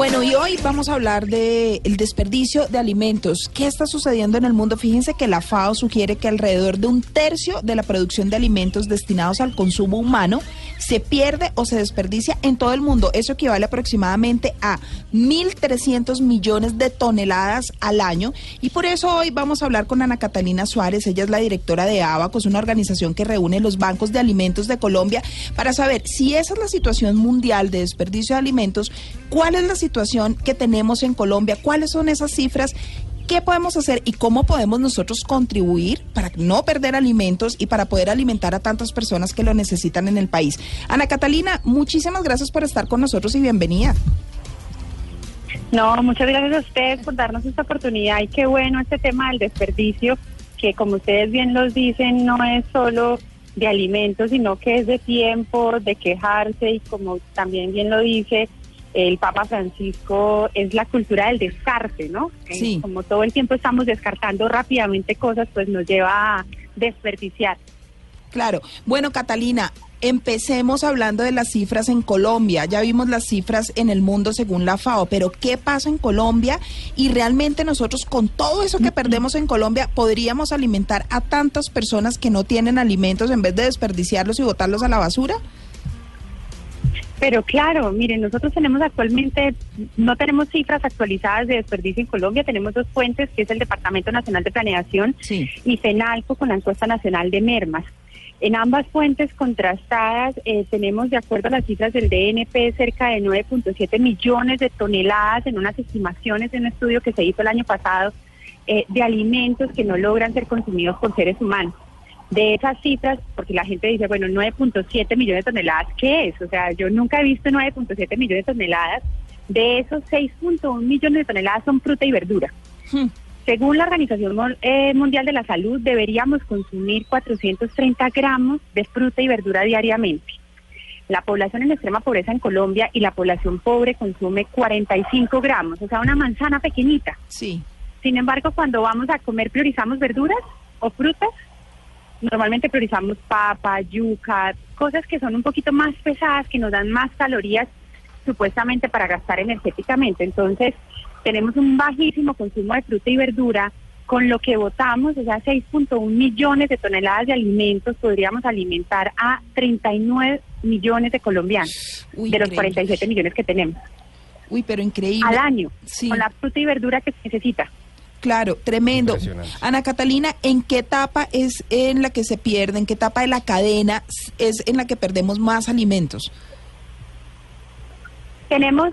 Bueno, y hoy vamos a hablar de el desperdicio de alimentos. ¿Qué está sucediendo en el mundo? Fíjense que la FAO sugiere que alrededor de un tercio de la producción de alimentos destinados al consumo humano se pierde o se desperdicia en todo el mundo. Eso equivale aproximadamente a 1.300 millones de toneladas al año. Y por eso hoy vamos a hablar con Ana Catalina Suárez. Ella es la directora de ABACO, es una organización que reúne los bancos de alimentos de Colombia para saber si esa es la situación mundial de desperdicio de alimentos, cuál es la situación que tenemos en Colombia, cuáles son esas cifras ¿Qué podemos hacer y cómo podemos nosotros contribuir para no perder alimentos y para poder alimentar a tantas personas que lo necesitan en el país? Ana Catalina, muchísimas gracias por estar con nosotros y bienvenida. No, muchas gracias a ustedes por darnos esta oportunidad y qué bueno este tema del desperdicio, que como ustedes bien los dicen, no es solo de alimentos, sino que es de tiempo, de quejarse y como también bien lo dice, el Papa Francisco es la cultura del descarte, ¿no? Eh, Sí. Como todo el tiempo estamos descartando rápidamente cosas, pues nos lleva a desperdiciar. Claro. Bueno, Catalina, empecemos hablando de las cifras en Colombia. Ya vimos las cifras en el mundo según la FAO, pero ¿qué pasa en Colombia? Y realmente nosotros con todo eso que perdemos en Colombia podríamos alimentar a tantas personas que no tienen alimentos en vez de desperdiciarlos y botarlos a la basura. Pero claro, miren, nosotros tenemos actualmente, no tenemos cifras actualizadas de desperdicio en Colombia, tenemos dos fuentes, que es el Departamento Nacional de Planeación Sí. y FENALCO con la encuesta nacional de mermas. En ambas fuentes contrastadas eh, tenemos, de acuerdo a las cifras del DNP, cerca de 9.7 millones de toneladas en unas estimaciones de un estudio que se hizo el año pasado eh, de alimentos que no logran ser consumidos por seres humanos. De esas cifras, porque la gente dice, bueno, 9.7 millones de toneladas, ¿qué es? O sea, yo nunca he visto 9.7 millones de toneladas. De esos 6.1 millones de toneladas son fruta y verdura. Hmm. Según la Organización eh, Mundial de la Salud, deberíamos consumir 430 gramos de fruta y verdura diariamente. La población en extrema pobreza en Colombia y la población pobre consume 45 gramos, o sea, una manzana pequeñita. Sí. Sin embargo, cuando vamos a comer, priorizamos verduras o frutas. Normalmente priorizamos papa, yuca, cosas que son un poquito más pesadas, que nos dan más calorías supuestamente para gastar energéticamente. Entonces, tenemos un bajísimo consumo de fruta y verdura. Con lo que votamos, o sea, 6.1 millones de toneladas de alimentos, podríamos alimentar a 39 millones de colombianos, Uy, de los increíble. 47 millones que tenemos Uy, pero increíble. al año, Sí. con la fruta y verdura que se necesita. Claro, tremendo. Ana Catalina, ¿en qué etapa es en la que se pierde, en qué etapa de la cadena es en la que perdemos más alimentos? Tenemos,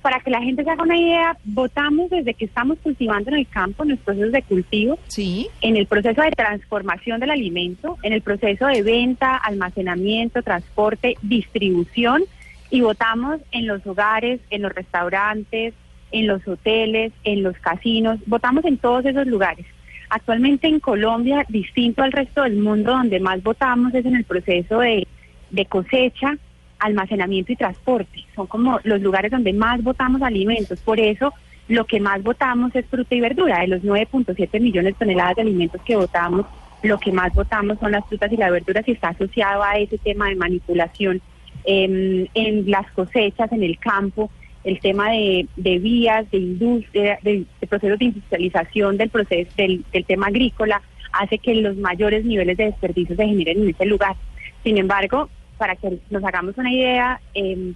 para que la gente se haga una idea, votamos desde que estamos cultivando en el campo, en los procesos de cultivo, Sí, en el proceso de transformación del alimento, en el proceso de venta, almacenamiento, transporte, distribución, y votamos en los hogares, en los restaurantes, en los hoteles, en los casinos, votamos en todos esos lugares. Actualmente en Colombia, distinto al resto del mundo, donde más votamos es en el proceso de, de cosecha, almacenamiento y transporte. Son como los lugares donde más votamos alimentos. Por eso, lo que más votamos es fruta y verdura. De los 9.7 millones de toneladas de alimentos que votamos, lo que más votamos son las frutas y las verduras y está asociado a ese tema de manipulación em, en las cosechas, en el campo, el tema de, vías, de industria, de, procesos de industrialización del proceso del, del tema agrícola, hace que los mayores niveles de desperdicio se generen en ese lugar. Sin embargo, para que nos hagamos una idea, em,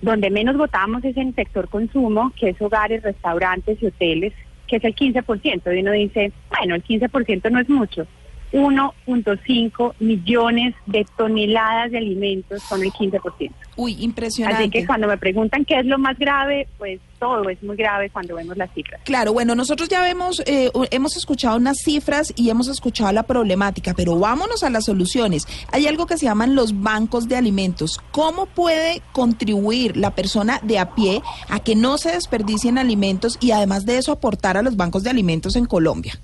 donde menos votamos es en el sector consumo, que es hogares, restaurantes y hoteles, que es el 15%. Y uno dice, bueno, el 15% no es mucho. 1.5 millones de toneladas de alimentos son el 15%. uy, impresionante. Así que cuando me preguntan qué es lo más grave, pues todo es muy grave cuando vemos las cifras. Claro, bueno, nosotros ya vemos, eh, hemos escuchado unas cifras y hemos escuchado la problemática, pero vámonos a las soluciones. Hay algo que se llaman los bancos de alimentos. ¿Cómo puede contribuir la persona de a pie a que no se desperdicien alimentos y además de eso aportar a los bancos de alimentos en Colombia?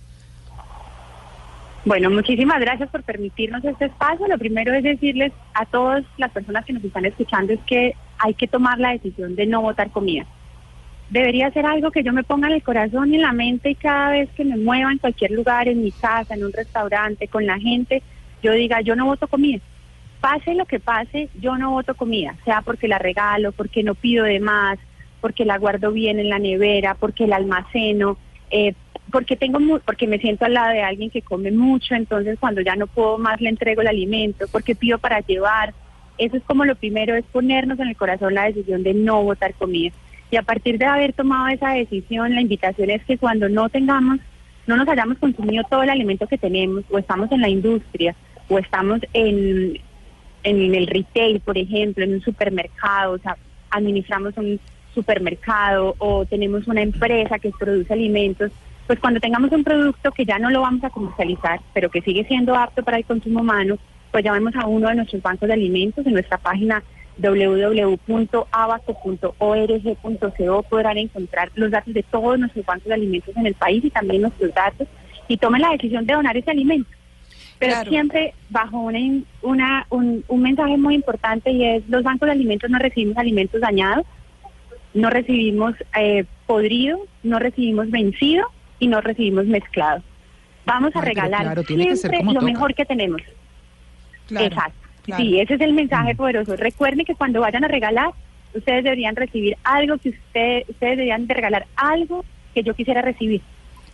Bueno, muchísimas gracias por permitirnos este espacio. Lo primero es decirles a todas las personas que nos están escuchando es que hay que tomar la decisión de no votar comida. Debería ser algo que yo me ponga en el corazón y en la mente y cada vez que me mueva en cualquier lugar, en mi casa, en un restaurante, con la gente, yo diga, yo no voto comida. Pase lo que pase, yo no voto comida, sea porque la regalo, porque no pido de más, porque la guardo bien en la nevera, porque la almaceno, eh, porque tengo porque me siento al lado de alguien que come mucho, entonces cuando ya no puedo más le entrego el alimento, porque pido para llevar. Eso es como lo primero, es ponernos en el corazón la decisión de no votar comida. Y a partir de haber tomado esa decisión, la invitación es que cuando no tengamos, no nos hayamos consumido todo el alimento que tenemos, o estamos en la industria, o estamos en, en el retail, por ejemplo, en un supermercado, o sea, administramos un supermercado o tenemos una empresa que produce alimentos, pues cuando tengamos un producto que ya no lo vamos a comercializar, pero que sigue siendo apto para el consumo humano, pues llamemos a uno de nuestros bancos de alimentos en nuestra página www.abaco.org.co podrán encontrar los datos de todos nuestros bancos de alimentos en el país y también nuestros datos y tomen la decisión de donar ese alimento. Pero siempre bajo una, una un, un mensaje muy importante y es los bancos de alimentos no recibimos alimentos dañados, no recibimos eh, podrido, no recibimos vencido y no recibimos mezclado. Vamos a regalar siempre lo mejor que tenemos. Exacto. Sí, ese es el mensaje mm. poderoso. Recuerden que cuando vayan a regalar, ustedes deberían recibir algo que ustedes, ustedes deberían de regalar algo que yo quisiera recibir.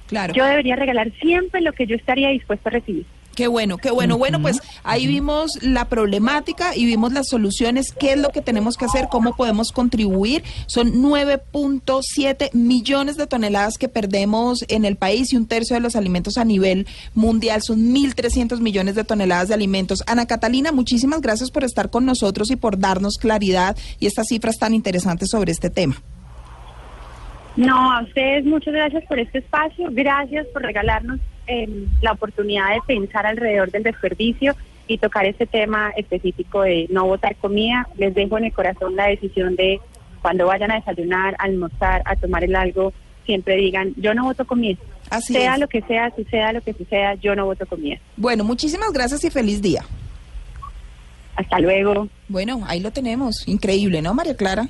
Claro. Yo debería regalar siempre lo que yo estaría dispuesto a recibir. Qué bueno, qué bueno. Bueno, pues ahí vimos la problemática y vimos las soluciones, qué es lo que tenemos que hacer, cómo podemos contribuir. Son 9.7 millones de toneladas que perdemos en el país y un tercio de los alimentos a nivel mundial son 1.300 millones de toneladas de alimentos. Ana Catalina, muchísimas gracias por estar con nosotros y por darnos claridad y estas cifras tan interesantes sobre este tema. No, a ustedes muchas gracias por este espacio, gracias por regalarnos la oportunidad de pensar alrededor del desperdicio y tocar este tema específico de no botar comida. Les dejo en el corazón la decisión de cuando vayan a desayunar, a almorzar, a tomar el algo, siempre digan, yo no voto comida. Así sea lo que sea, suceda lo que suceda, yo no voto comida. Bueno, muchísimas gracias y feliz día. Hasta luego. Bueno, ahí lo tenemos. Increíble, ¿no, María Clara?